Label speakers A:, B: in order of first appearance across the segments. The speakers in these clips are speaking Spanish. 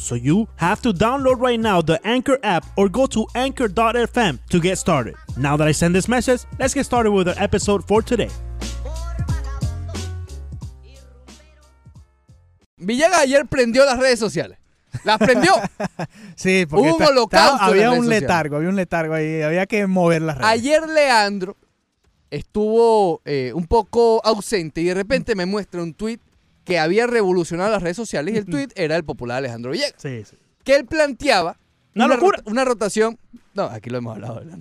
A: So you have to download right now the Anchor app or go to anchor.fm to get started. Now that I send this message, let's get started with our episode for today.
B: Villegas ayer prendió las redes sociales. Las prendió.
C: Sí, porque
B: un holocausto
C: había un letargo, había un letargo ahí, había que mover las redes.
B: Ayer Leandro estuvo eh, un poco ausente y de repente me muestra un tweet que había revolucionado las redes sociales y el tweet era el popular Alejandro Villegas.
A: Sí, sí.
B: Que él planteaba
A: Una locura.
B: rota- una rotación. No, aquí lo hemos hablado.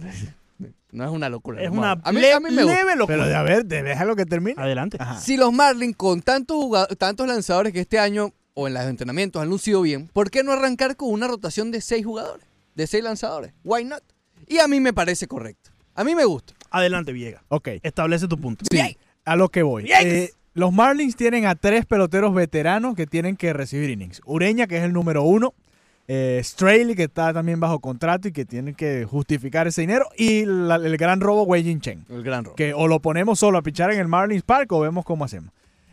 B: No es una locura.
A: Es una
B: a mí,
A: le-
B: a mí me gusta.
A: leve locura.
C: Pero de a ver, de- déjalo que termine.
A: Adelante.
C: Ajá.
B: Si los Marlins con tantos, tantos lanzadores que este año o en los entrenamientos han lucido bien, ¿por qué no arrancar con una rotación de seis jugadores? De seis lanzadores. Why not? Y a mí me parece correcto. A mí me gusta.
A: Adelante, Villegas.
C: Ok,
A: Establece tu punto.
B: Sí.
C: a lo que voy. Eh, los Marlins tienen a tres peloteros veteranos que tienen que recibir innings. Ureña, que es el número uno. Eh, Straley, que está también bajo contrato y que tienen que justificar ese dinero. Y la- el gran robo, Wei Jin Chen.
B: El gran robo.
C: Que o lo ponemos solo a pichar en el Marlins Park o vemos cómo hacemos.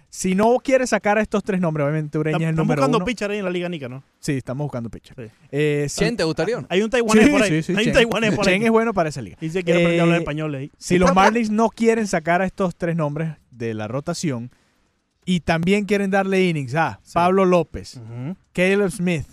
C: Si no quiere sacar a estos tres nombres, obviamente Ureña es el
A: Estamos
C: número
A: buscando
C: uno.
A: pitcher ahí en la Liga Nica, ¿no?
C: Sí, estamos buscando pitcher.
A: Sí.
C: Eh,
B: Chen, ¿te gustaría?
A: Hay un taiwanés
C: Sí,
A: por ahí.
C: sí, sí,
A: Hay un
C: Chen.
A: taiwanés por ahí.
C: Chen es bueno para esa liga.
A: Dice que quiere aprender a hablar
C: Eh,
A: español ahí.
C: Si los Marlins no quieren sacar a estos tres nombres de la rotación y también quieren darle innings a
A: Sí.
C: Pablo López, Caleb Smith.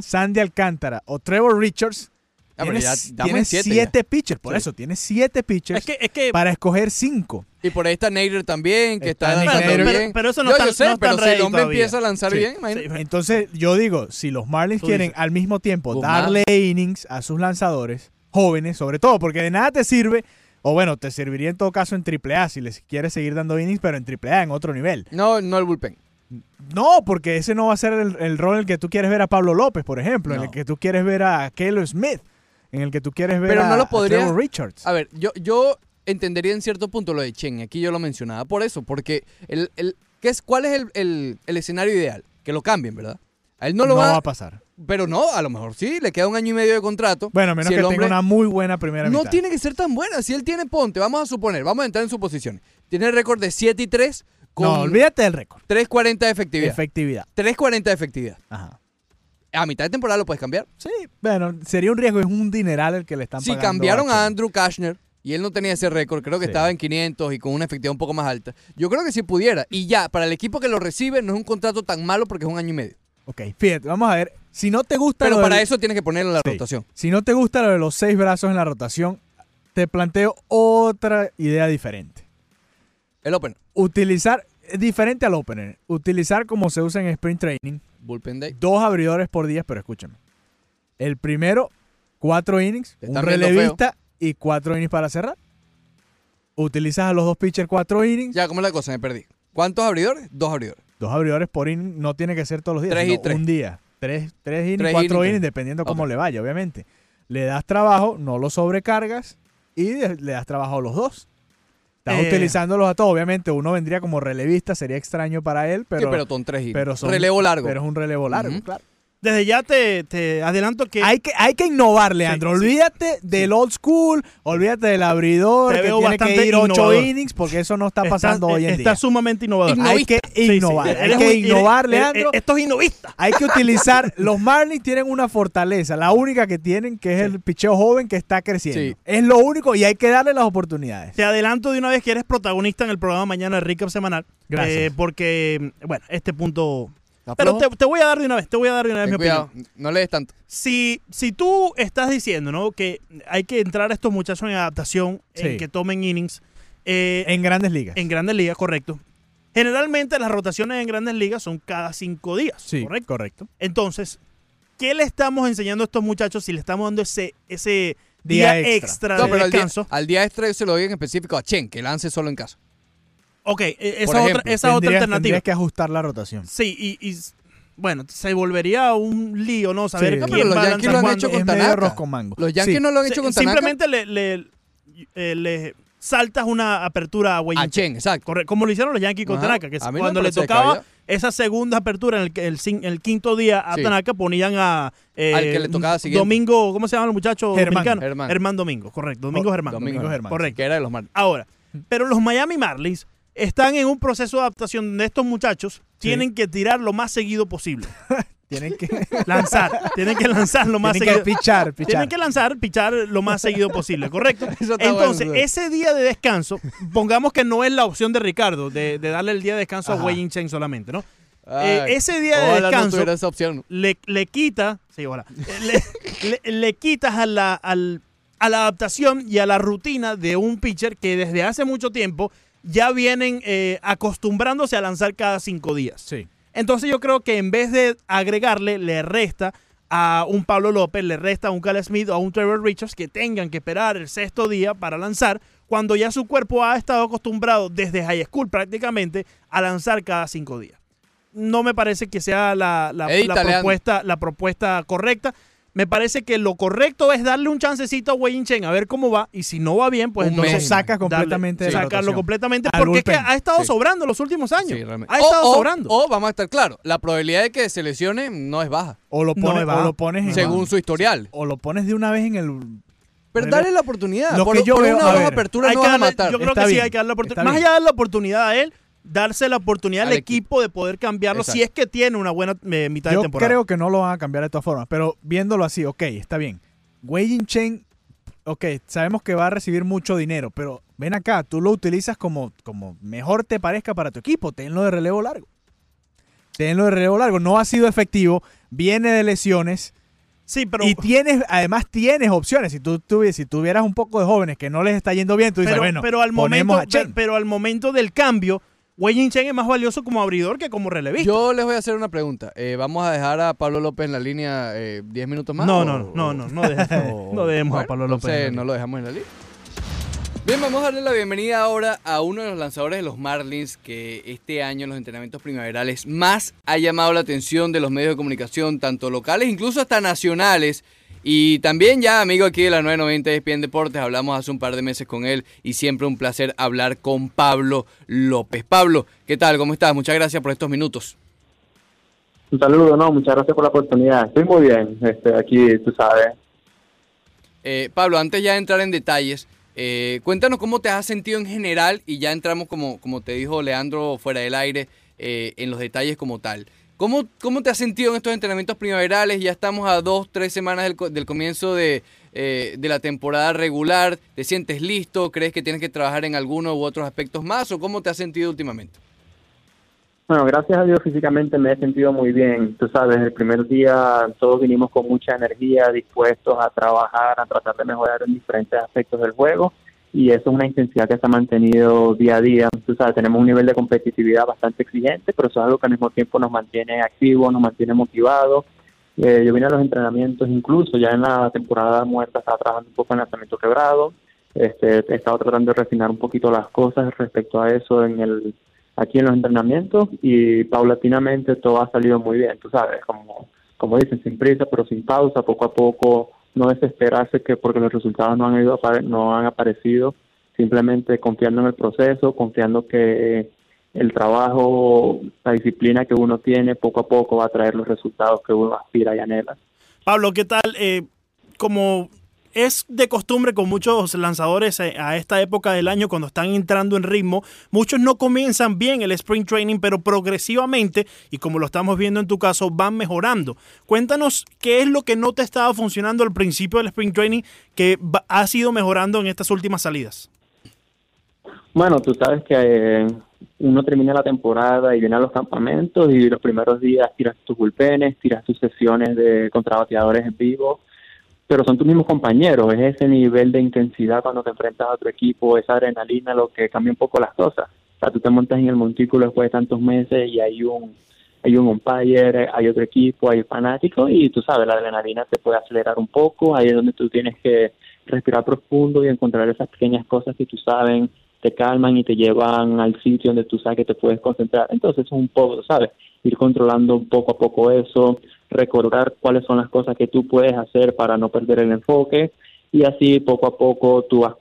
C: Sandy Alcántara o Trevor Richards,
B: Ah, pero
C: tiene,
B: ya
C: s-
B: estamos
C: tiene
B: en siete
C: siete,
B: ya.
C: pitchers. Por
B: Sí.
C: eso, tiene siete pitchers
A: Es que, es que
C: para escoger cinco.
B: Y por ahí está Nader también, que está,
C: Está
B: lanzando
C: Nader.
B: bien.
A: Pero- pero eso no
B: yo,
A: está-
B: yo sé,
A: no está
B: pero si el hombre
A: todavía.
B: empieza a lanzar
C: Sí.
B: bien, imagínate.
A: Sí.
C: Entonces, yo digo, si los Marlins
A: Tú
C: quieren
A: dices.
C: al mismo tiempo
B: Guzmán.
C: darle innings a sus lanzadores jóvenes, sobre todo, porque de nada te sirve, o bueno, te serviría en todo caso en AAA si les quieres seguir dando innings, pero en AAA en otro nivel.
B: No, no el bullpen.
C: No, porque ese no va a ser el, el rol en el que tú quieres ver a Pablo López, por ejemplo, en
B: No.
C: el que tú quieres ver a Caleb Smith, en el que tú quieres ver
B: Pero
C: a,
B: no lo
C: a Trevor Richards.
B: A ver, yo, yo entendería en cierto punto lo de Chen, aquí yo lo mencionaba por eso, porque el, el, ¿qué es, ¿cuál es el, el- el escenario ideal? Que lo cambien, ¿verdad? A él no
C: no
B: lo
C: va
B: va,
C: a pasar.
B: Pero no, a lo mejor sí, le queda un año y medio de contrato.
C: Bueno, menos
B: Si
C: que
B: el
C: tenga una muy buena primera
B: No
C: mitad.
B: tiene que ser tan buena, si él tiene ponte, vamos a suponer, vamos a entrar en suposiciones. Tiene récord de 7 y 3 con
C: No, olvídate del récord.
B: 3.40 de efectividad.
C: Efectividad.
B: 3.40 de efectividad.
C: Ajá.
B: A mitad de temporada lo puedes cambiar.
C: Sí, bueno, sería un riesgo, es un dineral el que le están
B: Si
C: pagando.
B: cambiaron a. Andrew Kashner y él no tenía ese récord, creo que
C: Sí.
B: estaba en 500 y con una efectividad un poco más alta. Yo creo que sí pudiera. Y ya, para el equipo que lo recibe no es un contrato tan malo porque es un año y medio.
C: Ok, fíjate, vamos a ver. Si no te gusta
B: Pero para
C: del-
B: eso tienes que ponerlo en la
C: Sí.
B: rotación.
C: Si no te gusta lo de los seis brazos en la rotación, te planteo otra idea diferente.
B: El open,
C: Utilizar, diferente al opener, utilizar como se usa en Sprint Training,
B: bullpen day.
C: dos abridores por día, pero escúchame. El primero, cuatro innings, un relevista y cuatro innings para cerrar. Utilizas a los dos pitchers cuatro innings,
B: Ya, ¿cómo es la cosa? Me perdí. ¿Cuántos abridores? Dos abridores.
C: dos abridores por inning, no tiene que ser todos los días,
B: Tres y tres.
C: un día. Tres, tres innings,
B: Tres
C: cuatro
B: innings,
C: innings, dependiendo cómo le vaya, obviamente. Le das trabajo, no lo sobrecargas y le das trabajo a los dos. Estás
A: Eh.
C: utilizándolos a todos. Obviamente, uno vendría como relevista, sería extraño para él, pero,
B: sí, pero son tres y
C: pero son-
B: Relevo largo.
C: pero es un relevo largo, claro.
A: Desde ya te, te adelanto que
C: Hay que, hay que innovar, Leandro.
A: Sí, sí.
C: olvídate del old school, olvídate del abridor,
A: Te
C: que
A: veo
C: tiene que
A: bastante
C: ir ocho innings, porque eso no está pasando hoy en
A: está
C: día.
A: sumamente innovador.
C: Hay que
B: Innovista.
A: Sí, sí.
C: innovar, hay que
A: un-
C: innovar,
A: eres-
C: Leandro.
A: eres- Esto es innovista.
C: Hay que utilizar. Los Marlins tienen una fortaleza, la única que tienen, que es el picheo joven que está creciendo.
B: Sí.
C: Es lo único y hay que darle las oportunidades.
A: Te adelanto de una vez que eres protagonista en el programa mañana de Recap Semanal.
C: Gracias.
A: Eh, porque, bueno, este punto.
B: ¿Estás
A: Pero te, te voy a dar de una vez, te voy a dar de una vez
B: Ten
A: mi
B: cuidado,
A: opinión.
B: no le des tanto.
A: Si, si tú estás diciendo, ¿no? Que hay que entrar a estos muchachos en adaptación, en que tomen innings, eh,
C: En grandes ligas.
A: en grandes ligas, correcto. Generalmente las rotaciones en grandes ligas son cada cinco días,
C: sí,
A: ¿correcto?
C: correcto.
A: Entonces, ¿qué le estamos enseñando a estos muchachos si le estamos dando ese, ese
C: Día
A: día,
C: extra.
A: extra,
B: No,
A: de
B: pero al día,
A: descanso?
B: al día extra yo se lo doy en específico a Chen, que lance solo en casa.
A: Ok, eh, esa
B: Por
A: otra, esa otra alternativa.
C: tendrías que ajustar la rotación.
A: Sí, y, y- bueno, se volvería un lío, ¿no? Saber
D: Sí.
A: Quién
B: pero los Yankees lo han hecho con Tanaka.
D: arroz con mango.
B: Los Yankees
D: Sí.
B: no lo han hecho
A: Se-
B: con Tanaka.
A: Simplemente le, le, eh, le saltas una apertura a Wei
B: A
A: Chen.
B: Exacto.
A: Correcto, como lo hicieron los Yankees con
B: Ajá.
A: Tanaka, que
B: no
A: cuando le tocaba esa segunda apertura en el, el, cin- el quinto día a
B: Sí.
A: Tanaka, ponían a eh,
B: Al que le tocaba siguiente.
A: Domingo, ¿cómo se llama el muchacho
D: Germán.
A: dominicano?
B: Germán.
A: Domingo, correcto, Domingo
D: Oh,
A: Germán.
B: Domingo
D: Germán.
A: Correcto.
B: Que era de los Marlins.
A: Ahora, pero los Miami Marlins están en un proceso de adaptación donde estos muchachos tienen que tirar lo más seguido posible.
D: Tienen que,
A: Lanzar, tienen que lanzar lo más
D: tienen que
A: seguido.
D: pichar, pichar.
A: Tienen que lanzar, pichar lo más seguido posible, ¿correcto? Entonces,
B: bueno.
A: ese día de descanso, pongamos que no es la opción de Ricardo, de, de darle el día de descanso
B: Ajá.
A: a Wei Yin Chen solamente, ¿no? Eh, ese día de
B: no
A: descanso
B: tuviera esa opción.
A: le, le quita, sí, hola, le, le- le quitas a la, al- a la adaptación y a la rutina de un pitcher que desde hace mucho tiempo ya vienen eh, acostumbrándose a lanzar cada cinco días.
D: Sí.
A: Entonces yo creo que en vez de agregarle, le resta a un Pablo López, le resta a un Cal Smith o a un Trevor Richards que tengan que esperar el sexto día para lanzar, cuando ya su cuerpo ha estado acostumbrado desde high school prácticamente a lanzar cada cinco días. No me parece que sea la, la- propuesta, la propuesta correcta. Me parece que lo correcto es darle un chancecito a Wei Chen a ver cómo va y si no va bien, pues
B: Un
A: entonces
B: mes.
D: Sacas
A: darle-
D: completamente de la
A: sacarlo
D: rotación.
A: completamente
D: Al
A: porque es que ha estado
B: Sí.
A: sobrando los últimos años.
B: Sí,
A: ha estado
B: o, o-
A: sobrando.
B: O, vamos a estar claros, la probabilidad de que se lesione no es baja,
D: O lo
A: No,
D: pones,
A: va.
D: o lo pones en-
B: según su historial.
D: o lo pones de una vez en el
B: Pero dale la oportunidad.
D: lo
B: por
D: que yo
B: por
D: veo-
B: una
D: a ver,
B: aperturas
A: Hay
B: no
A: que
B: vas a
A: darle-
B: matar.
A: Yo creo
D: Está
A: que sí hay que darle la oportunidad. Más allá de la oportunidad a él, darse la oportunidad al,
B: Al
A: equipo de poder cambiarlo si es que tiene una buena eh, mitad de
D: Yo
A: temporada.
D: creo que no lo van a cambiar de todas formas, pero viéndolo así, ok, está bien. Wei Chen, ok, sabemos que va a recibir mucho dinero, pero ven acá, tú lo utilizas como, como mejor te parezca para tu equipo, tenlo de relevo largo. Tenlo de relevo largo, no ha sido efectivo, viene de lesiones
A: Sí, pero,
D: y tienes, además tienes opciones. Si tú, tuvi- si tuvieras un poco de jóvenes que no les está yendo bien, tú dices,
A: pero,
D: bueno,
A: pero al momento,
D: a Chen.
A: pero al momento del cambio, Wei Yin Chen es más valioso como abridor que como relevista.
B: Yo les voy a hacer una pregunta. Eh, ¿Vamos a dejar a Pablo López en la línea eh, 10 minutos más?
A: no,
B: o-
A: no, no, no, no,
B: o-
A: dejemos
B: Bueno,
A: a Pablo López.
B: entonces no lo dejamos en la línea. Bien, vamos a darle la bienvenida ahora a uno de los lanzadores de los Marlins que este año en los entrenamientos primaverales más ha llamado la atención de los medios de comunicación, tanto locales, incluso hasta nacionales. Y también ya amigo aquí de la 990 de ESPN Deportes, hablamos hace un par de meses con él y siempre un placer hablar con Pablo López. Pablo, ¿qué tal? ¿Cómo estás? Muchas gracias por estos minutos.
E: Un saludo, no, muchas gracias por la oportunidad. Estoy muy bien, este, aquí, tú sabes.
B: Eh, Pablo, antes ya de entrar en detalles, eh, cuéntanos cómo te has sentido en general y ya entramos, como, como te dijo Leandro fuera del aire, eh, en los detalles como tal. ¿Cómo, ¿Cómo te has sentido en estos entrenamientos primaverales? Ya estamos a dos, tres semanas del, del comienzo de, eh, de la temporada regular. ¿Te sientes listo? ¿Crees que tienes que trabajar en alguno u otros aspectos más? ¿O cómo te has sentido últimamente?
E: Bueno, gracias a Dios físicamente me he sentido muy bien. Tú sabes, el primer día todos vinimos con mucha energía, dispuestos a trabajar, a tratar de mejorar en diferentes aspectos del juego. Y eso es una intensidad que se ha mantenido día a día. Tú sabes, tenemos un nivel de competitividad bastante exigente, pero eso es algo que al mismo tiempo nos mantiene activos, nos mantiene motivados. Eh, yo vine a los entrenamientos, incluso ya en la temporada muerta estaba trabajando un poco en lanzamiento quebrado. Este, he estado tratando de refinar un poquito las cosas respecto a eso en el aquí en los entrenamientos y paulatinamente todo ha salido muy bien, tú sabes, como, como dicen, sin prisa pero sin pausa, poco a poco, no desesperarse que porque los resultados no han ido no han aparecido, simplemente confiando en el proceso, confiando que el trabajo, la disciplina que uno tiene poco a poco va a traer los resultados que uno aspira y anhela.
A: Pablo, ¿qué tal? Eh, como es de costumbre con muchos lanzadores a esta época del año cuando están entrando en ritmo, muchos no comienzan bien el sprint training, pero progresivamente, y como lo estamos viendo en tu caso, van mejorando. Cuéntanos qué es lo que no te estaba funcionando al principio del sprint training que ha sido mejorando en estas últimas salidas.
E: Bueno, tú sabes que eh, uno termina la temporada y viene a los campamentos y los primeros días tiras tus bullpenes, tiras tus sesiones de contrabateadores en vivo, pero son tus mismos compañeros, es ese nivel de intensidad cuando te enfrentas a otro equipo, esa adrenalina lo que cambia un poco las cosas. O sea, tú te montas en el montículo después de tantos meses y hay un hay un umpire, hay otro equipo, hay fanáticos y tú sabes, la adrenalina te puede acelerar un poco, ahí es donde tú tienes que respirar profundo y encontrar esas pequeñas cosas que tú sabes te calman y te llevan al sitio donde tú sabes que te puedes concentrar. Entonces es un poco, ¿sabes? Ir controlando poco a poco eso, recordar cuáles son las cosas que tú puedes hacer para no perder el enfoque y así poco a poco tú vas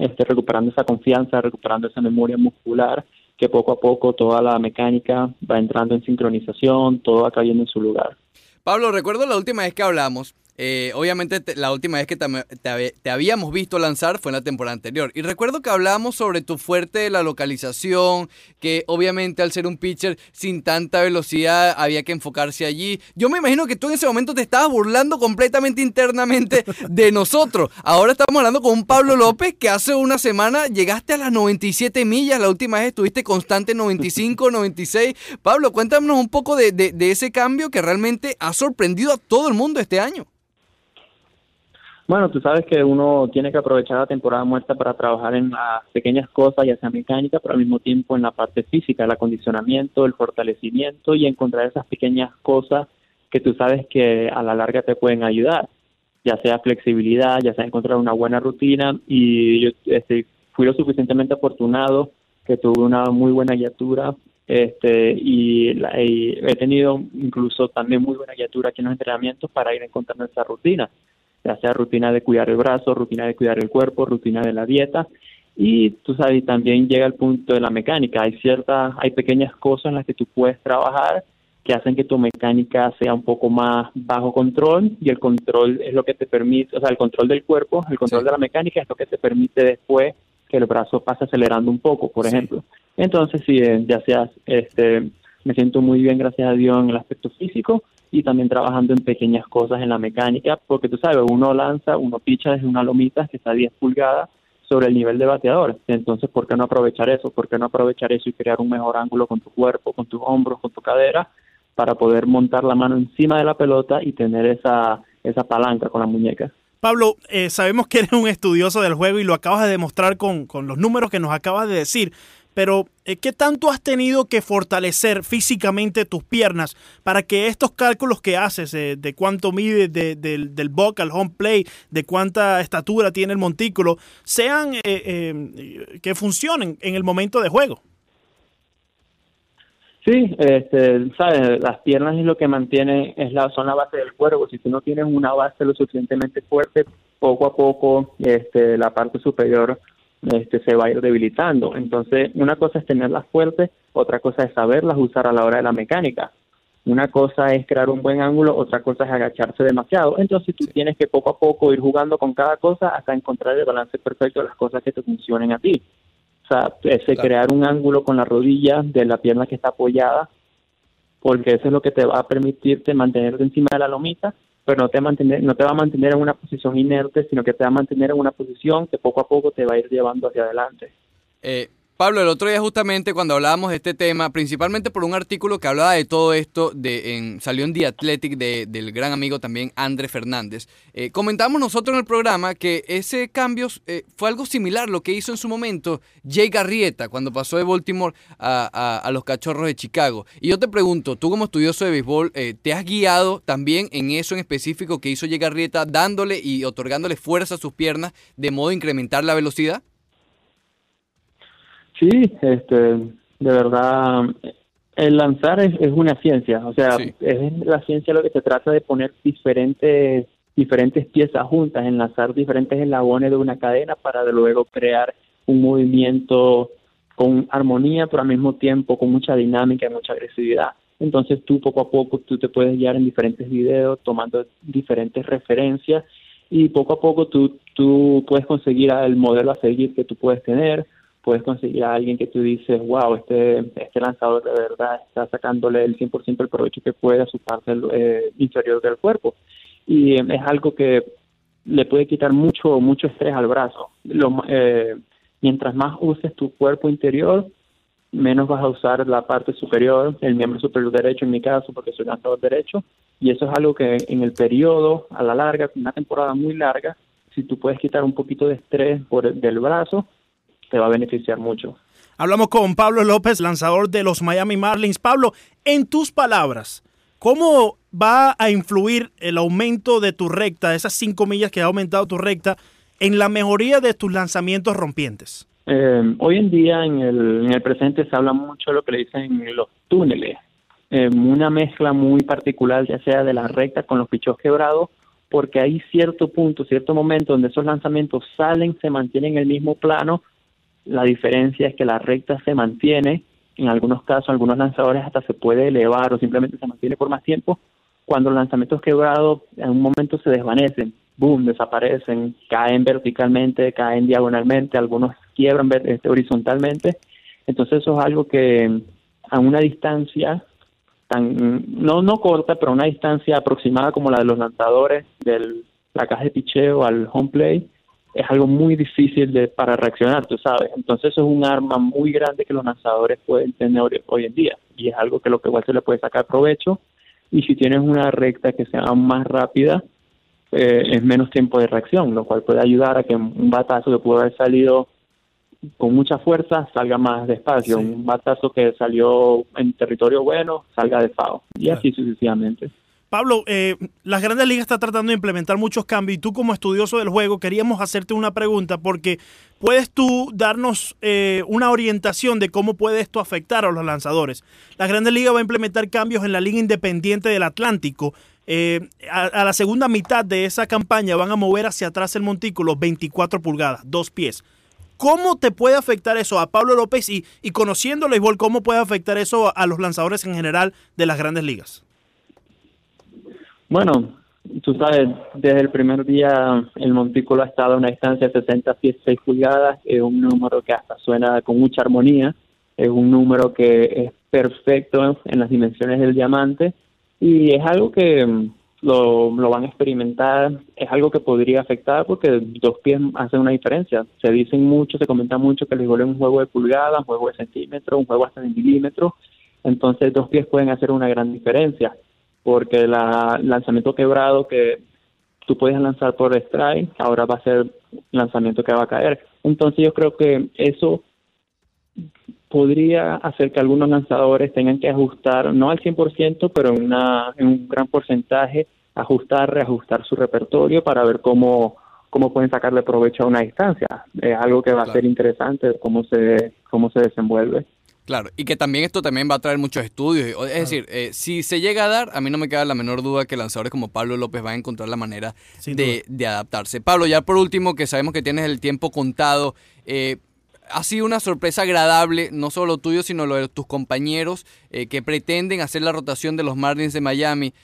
E: este, recuperando esa confianza, recuperando esa memoria muscular, que poco a poco toda la mecánica va entrando en sincronización, todo va cayendo en su lugar.
B: Pablo, recuerdo la última vez que hablamos, eh, obviamente la última vez que te, habíamos visto lanzar fue en la temporada anterior. Y recuerdo que hablábamos sobre tu fuerte de la localización, que obviamente al ser un pitcher sin tanta velocidad había que enfocarse allí. Yo me imagino que tú en ese momento te estabas burlando completamente internamente de nosotros. Ahora estamos hablando con un Pablo López que hace una semana llegaste a las 97 millas, la última vez estuviste constante 95, 96. Pablo, cuéntanos un poco de ese cambio que realmente ha sorprendido a todo el mundo este año.
E: Bueno, tú sabes que uno tiene que aprovechar la temporada muerta para trabajar en las pequeñas cosas, ya sea mecánica, pero al mismo tiempo en la parte física, el acondicionamiento, el fortalecimiento y encontrar esas pequeñas cosas que tú sabes que a la larga te pueden ayudar, ya sea flexibilidad, ya sea encontrar una buena rutina y yo este, fui lo suficientemente afortunado que tuve una muy buena guiatura este y, y he tenido incluso también muy buena guiatura aquí en los entrenamientos para ir encontrando esa rutina ya sea rutina de cuidar el brazo, rutina de cuidar el cuerpo, rutina de la dieta. Y tú sabes, también llega el punto de la mecánica. Hay ciertas, hay pequeñas cosas en las que tú puedes trabajar que hacen que tu mecánica sea un poco más bajo control y el control es lo que te permite, o sea, el control del cuerpo, el control de la mecánica es lo que te permite después que el brazo pase acelerando un poco, por ejemplo. Entonces, sí, eh, ya sea, este, me siento muy bien, gracias a Dios, en el aspecto físico y también trabajando en pequeñas cosas en la mecánica, porque tú sabes, uno lanza, uno picha desde una lomita que está a 10 pulgadas sobre el nivel de bateador. Entonces, ¿por qué no aprovechar eso? ¿Por qué no aprovechar eso y crear un mejor ángulo con tu cuerpo, con tus hombros, con tu cadera, para poder montar la mano encima de la pelota y tener esa, esa palanca con la muñeca?
A: Pablo, eh, sabemos que eres un estudioso del juego y lo acabas de demostrar con, con los números que nos acabas de decir pero eh, ¿qué tanto has tenido que fortalecer físicamente tus piernas para que estos cálculos que haces eh, de cuánto mide del, del buck al home play, de cuánta estatura tiene el montículo, sean eh, que funcionen en el momento de juego?
E: Sí, este, sabes, las piernas es lo que mantiene, es la, son la base del cuerpo. Si tú no tienes una base lo suficientemente fuerte, poco a poco este, la parte superior este, se va a ir debilitando. Entonces, una cosa es tenerlas fuertes, otra cosa es saberlas usar a la hora de la mecánica. Una cosa es crear un buen ángulo, otra cosa es agacharse demasiado. Entonces tú tienes que poco a poco ir jugando con cada cosa hasta encontrar el balance perfecto de las cosas que te funcionen a ti. O sea, ese crear un ángulo con la rodilla de la pierna que está apoyada, porque eso es lo que te va a permitirte mantenerte encima de la lomita pero no te, mantener, no te va a mantener en una posición inerte, sino que te va a mantener en una posición que poco a poco te va a ir llevando hacia adelante.
B: Eh, Pablo, el otro día justamente cuando hablábamos de este tema, principalmente por un artículo que hablaba de todo esto, de, en, salió en The Athletic del gran amigo también André Fernández, eh, comentamos nosotros en el programa que ese cambio eh, fue algo similar lo que hizo en su momento Jay Garrieta cuando pasó de Baltimore a, los Cachorros de Chicago. Y yo te pregunto, tú como estudioso de béisbol, eh, ¿te has guiado también en eso en específico que hizo Jay Garrieta, dándole y otorgándole fuerza a sus piernas de modo a incrementar la velocidad?
E: Sí, este, de verdad, el lanzar es, una ciencia, o sea, es la ciencia lo que se trata de poner diferentes diferentes piezas juntas, enlazar diferentes eslabones de una cadena para luego crear un movimiento con armonía, pero al mismo tiempo con mucha dinámica y mucha agresividad. Entonces tú poco a poco tú te puedes guiar en diferentes videos tomando diferentes referencias y poco a poco tú, tú puedes conseguir el modelo a seguir que tú puedes tener puedes conseguir a alguien que tú dices, wow, este, este lanzador de verdad está sacándole el 100% el provecho que puede a su parte eh, inferior del cuerpo. Y eh, es algo que le puede quitar mucho, mucho estrés al brazo. Lo, eh, mientras más uses tu cuerpo interior, menos vas a usar la parte superior, el miembro superior derecho en mi caso, porque soy lanzador derecho, y eso es algo que en el periodo, a la larga, una temporada muy larga, si tú puedes quitar un poquito de estrés por del brazo, te va a beneficiar mucho.
A: Hablamos con Pablo López, lanzador de los Miami Marlins. Pablo, en tus palabras, ¿cómo va a influir el aumento de tu recta, esas cinco millas que ha aumentado tu recta, en la mejoría de tus lanzamientos rompientes?
E: Eh, hoy en día, en el, en el presente, se habla mucho de lo que le dicen los túneles. Eh, una mezcla muy particular, ya sea de la recta con los pichos quebrados, porque hay cierto punto, cierto momento donde esos lanzamientos salen, se mantienen en el mismo plano. La diferencia es que la recta se mantiene, en algunos casos, algunos lanzadores hasta se puede elevar o simplemente se mantiene por más tiempo. Cuando los lanzamientos quebrados en un momento se desvanecen, boom, desaparecen, caen verticalmente, caen diagonalmente, algunos quiebran este, horizontalmente. Entonces eso es algo que a una distancia tan no no corta, pero a una distancia aproximada como la de los lanzadores de la caja de picheo al home play es algo muy difícil de para reaccionar, tú sabes. Entonces eso es un arma muy grande que los lanzadores pueden tener hoy en día y es algo que lo que igual se le puede sacar provecho. Y si tienes una recta que sea más rápida eh, es menos tiempo de reacción, lo cual puede ayudar a que un batazo que pudo haber salido con mucha fuerza salga más despacio, un batazo que salió en territorio bueno salga de FAO. Y así sucesivamente.
A: Pablo, eh, las grandes ligas están tratando de implementar muchos cambios y tú como estudioso del juego queríamos hacerte una pregunta porque puedes tú darnos eh, una orientación de cómo puede esto afectar a los lanzadores. Las grandes ligas va a implementar cambios en la liga independiente del Atlántico. Eh, a, la segunda mitad de esa campaña van a mover hacia atrás el montículo 24 pulgadas, dos pies. ¿Cómo te puede afectar eso a Pablo López y, y conociendo el béisbol, cómo puede afectar eso a los lanzadores en general de las grandes ligas?
E: Bueno, tú sabes, desde el primer día el montículo ha estado a una distancia de 60 pies 6 pulgadas, es un número que hasta suena con mucha armonía, es un número que es perfecto en las dimensiones del diamante y es algo que mm, lo, lo van a experimentar, es algo que podría afectar porque dos pies hacen una diferencia. Se dicen mucho, se comenta mucho que el béisbol es un juego de pulgadas, un juego de centímetros, un juego hasta de milímetros, entonces dos pies pueden hacer una gran diferencia porque el lanzamiento quebrado que tú puedes lanzar por strike, ahora va a ser lanzamiento que va a caer. Entonces yo creo que eso podría hacer que algunos lanzadores tengan que ajustar, no al 100%, pero en, una, en un gran porcentaje, ajustar, reajustar su repertorio para ver cómo, cómo pueden sacarle provecho a una distancia. Es algo que va a ser interesante, cómo se, cómo se desenvuelve.
B: Claro, y que también esto también va a traer muchos estudios. Es decir, eh, si se llega a dar, a mí no me queda la menor duda que lanzadores como Pablo López van a encontrar la manera de, adaptarse. Pablo, ya por último, que sabemos que tienes el tiempo contado, eh, ha sido una sorpresa agradable, no solo tuyo, sino lo de tus compañeros eh, que pretenden hacer la rotación de los Marlins de Miami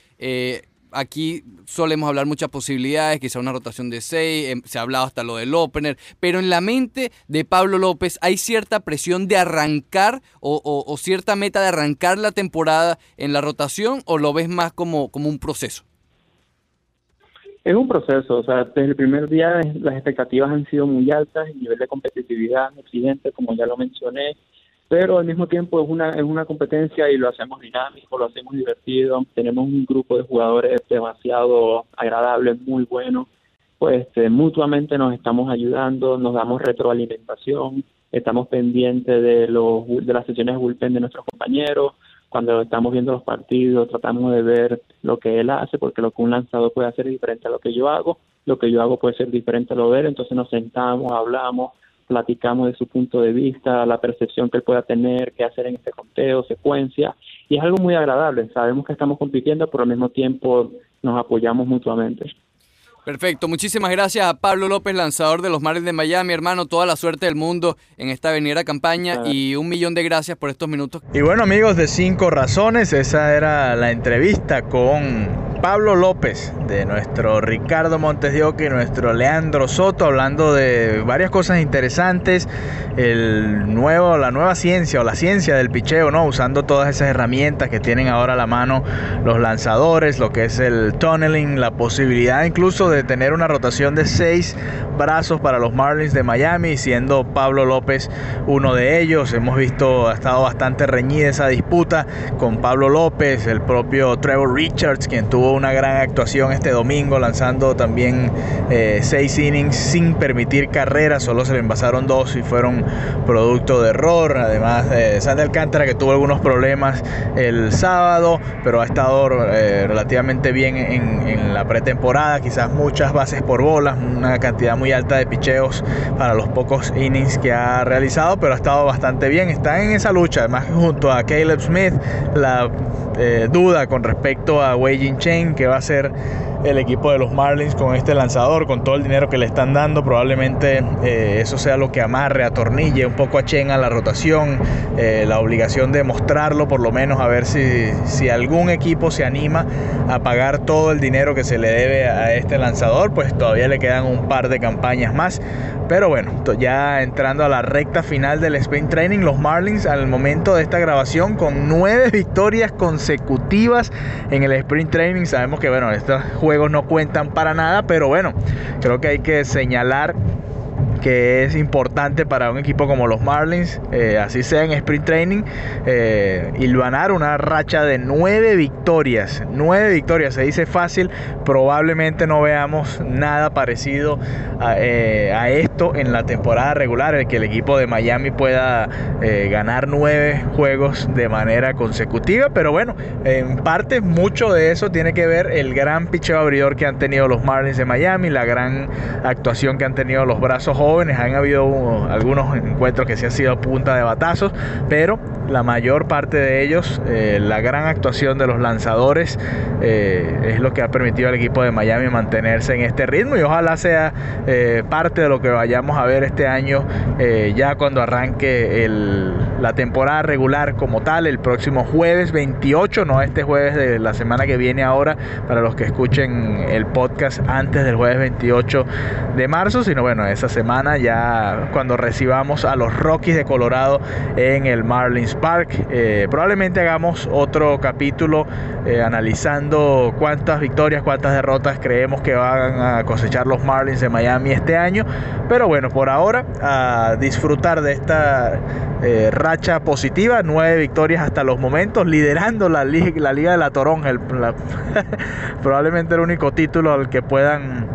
B: aquí solemos hablar muchas posibilidades, quizá una rotación de seis, em, se ha hablado hasta lo del opener, pero en la mente de Pablo López hay cierta presión de arrancar o, cierta meta de arrancar la temporada en la rotación o lo ves más como, como un proceso?
E: Es un proceso, o sea, desde el primer día las expectativas han sido muy altas, el nivel de competitividad exigente, como ya lo mencioné, pero al mismo tiempo es una, es una competencia y lo hacemos dinámico, lo hacemos divertido, tenemos un grupo de jugadores demasiado agradables, muy buenos, pues este, mutuamente nos estamos ayudando, nos damos retroalimentación, estamos pendientes de, los, de las sesiones de bullpen de nuestros compañeros, cuando estamos viendo los partidos tratamos de ver lo que él hace, porque lo que un lanzador puede hacer es diferente a lo que yo hago, lo que yo hago puede ser diferente a lo de él, entonces nos sentamos, hablamos, platicamos de su punto de vista, la percepción que él pueda tener, qué hacer en este conteo, secuencia, y es algo muy agradable. Sabemos que estamos compitiendo, pero al mismo tiempo nos apoyamos mutuamente.
B: Perfecto, muchísimas gracias a Pablo López, lanzador de los Mares de Miami, hermano, toda la suerte del mundo en esta venida campaña y un millón de gracias por estos minutos.
D: Y bueno amigos de Cinco Razones, esa era la entrevista con Pablo López, de nuestro Ricardo Montes de Oca y nuestro Leandro Soto, hablando de varias cosas interesantes, el nuevo, la nueva ciencia o la ciencia del picheo, ¿no? Usando todas esas herramientas que tienen ahora a la mano los lanzadores, lo que es el tunneling, la posibilidad incluso de tener una rotación de seis brazos para los Marlins de Miami, siendo Pablo López uno de ellos. Hemos visto, ha estado bastante reñida esa disputa con Pablo López, el propio Trevor Richards, quien tuvo una gran actuación este domingo, lanzando también eh, seis innings sin permitir carreras, solo se le envasaron dos y fueron producto de error. Además, de Sandy Alcántara que tuvo algunos problemas el sábado, pero ha estado eh, relativamente bien en, en la pretemporada, quizás muy muchas bases por bolas, una cantidad muy alta de picheos para los pocos innings que ha realizado, pero ha estado bastante bien. Está en esa lucha, además junto a Caleb Smith, la eh, duda con respecto a Wei Jin Chen, que va a ser el equipo de los Marlins con este lanzador, con todo el dinero que le están dando. Probablemente eh, eso sea lo que amarre, atornille un poco a Chen a la rotación. Eh, la obligación de mostrarlo, por lo menos, a ver si, si algún equipo se anima a pagar todo el dinero que se le debe a este lanzador. Pues todavía le quedan un par de campañas más. Pero bueno, ya entrando a la recta final del Spring Training, los Marlins al momento de esta grabación con nueve victorias consecutivas en el Spring Training. Sabemos que bueno, estos juegos no cuentan para nada, pero bueno, creo que hay que señalar que es importante para un equipo como los Marlins, eh, así sea en sprint training, eh, ilvanar una racha de nueve victorias. Nueve victorias, se dice fácil, probablemente no veamos nada parecido a, eh, esto en la temporada regular, el que el equipo de Miami pueda eh, ganar nueve juegos de manera consecutiva, pero bueno, en parte mucho de eso tiene que ver el gran picheo abridor que han tenido los Marlins de Miami, la gran actuación que han tenido los brazos jóvenes. Han habido algunos encuentros que se han sido punta de batazos, pero la mayor parte de ellos, eh, la gran actuación de los lanzadores eh, es lo que ha permitido al equipo de Miami mantenerse en este ritmo y ojalá sea parte de lo que vayamos a ver este año ya cuando arranque la temporada regular como tal el próximo jueves 28, no este jueves de la semana que viene ahora para los que escuchen el podcast antes del jueves 28 de marzo, sino bueno, esa semana ya cuando recibamos a los Rockies de Colorado en el Marlins Park. Eh, probablemente hagamos otro capítulo eh, analizando cuántas victorias, cuántas derrotas creemos que van a cosechar los Marlins de Miami este año. Pero bueno, por ahora a disfrutar de esta eh, racha positiva, nueve victorias hasta los momentos, liderando la, liga, de la Toronja, probablemente el único título al que puedan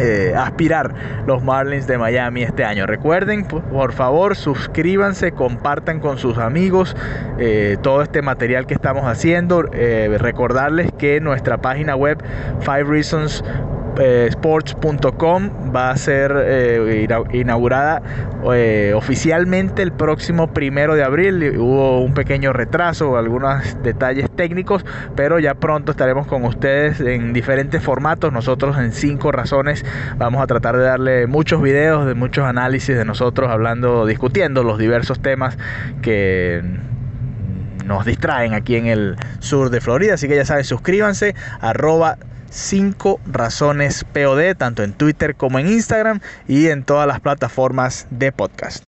D: eh, aspirar los Marlins de Miami este año. Recuerden, por favor, suscríbanse, compartan con sus amigos eh, todo este material que estamos haciendo. Recordarles que nuestra página web Five Reasons eh, sports.com va a ser eh, inaugurada eh, oficialmente el próximo primero de abril. Hubo un pequeño retraso, algunos detalles técnicos, pero ya pronto estaremos con ustedes en diferentes formatos. Nosotros en cinco razones vamos a tratar de darle muchos videos, de muchos análisis de nosotros hablando, discutiendo los diversos temas que nos distraen aquí en el sur de Florida. Así que ya saben, suscríbanse, arroba 5 razones POD, tanto en Twitter como en Instagram y en todas las plataformas de podcast.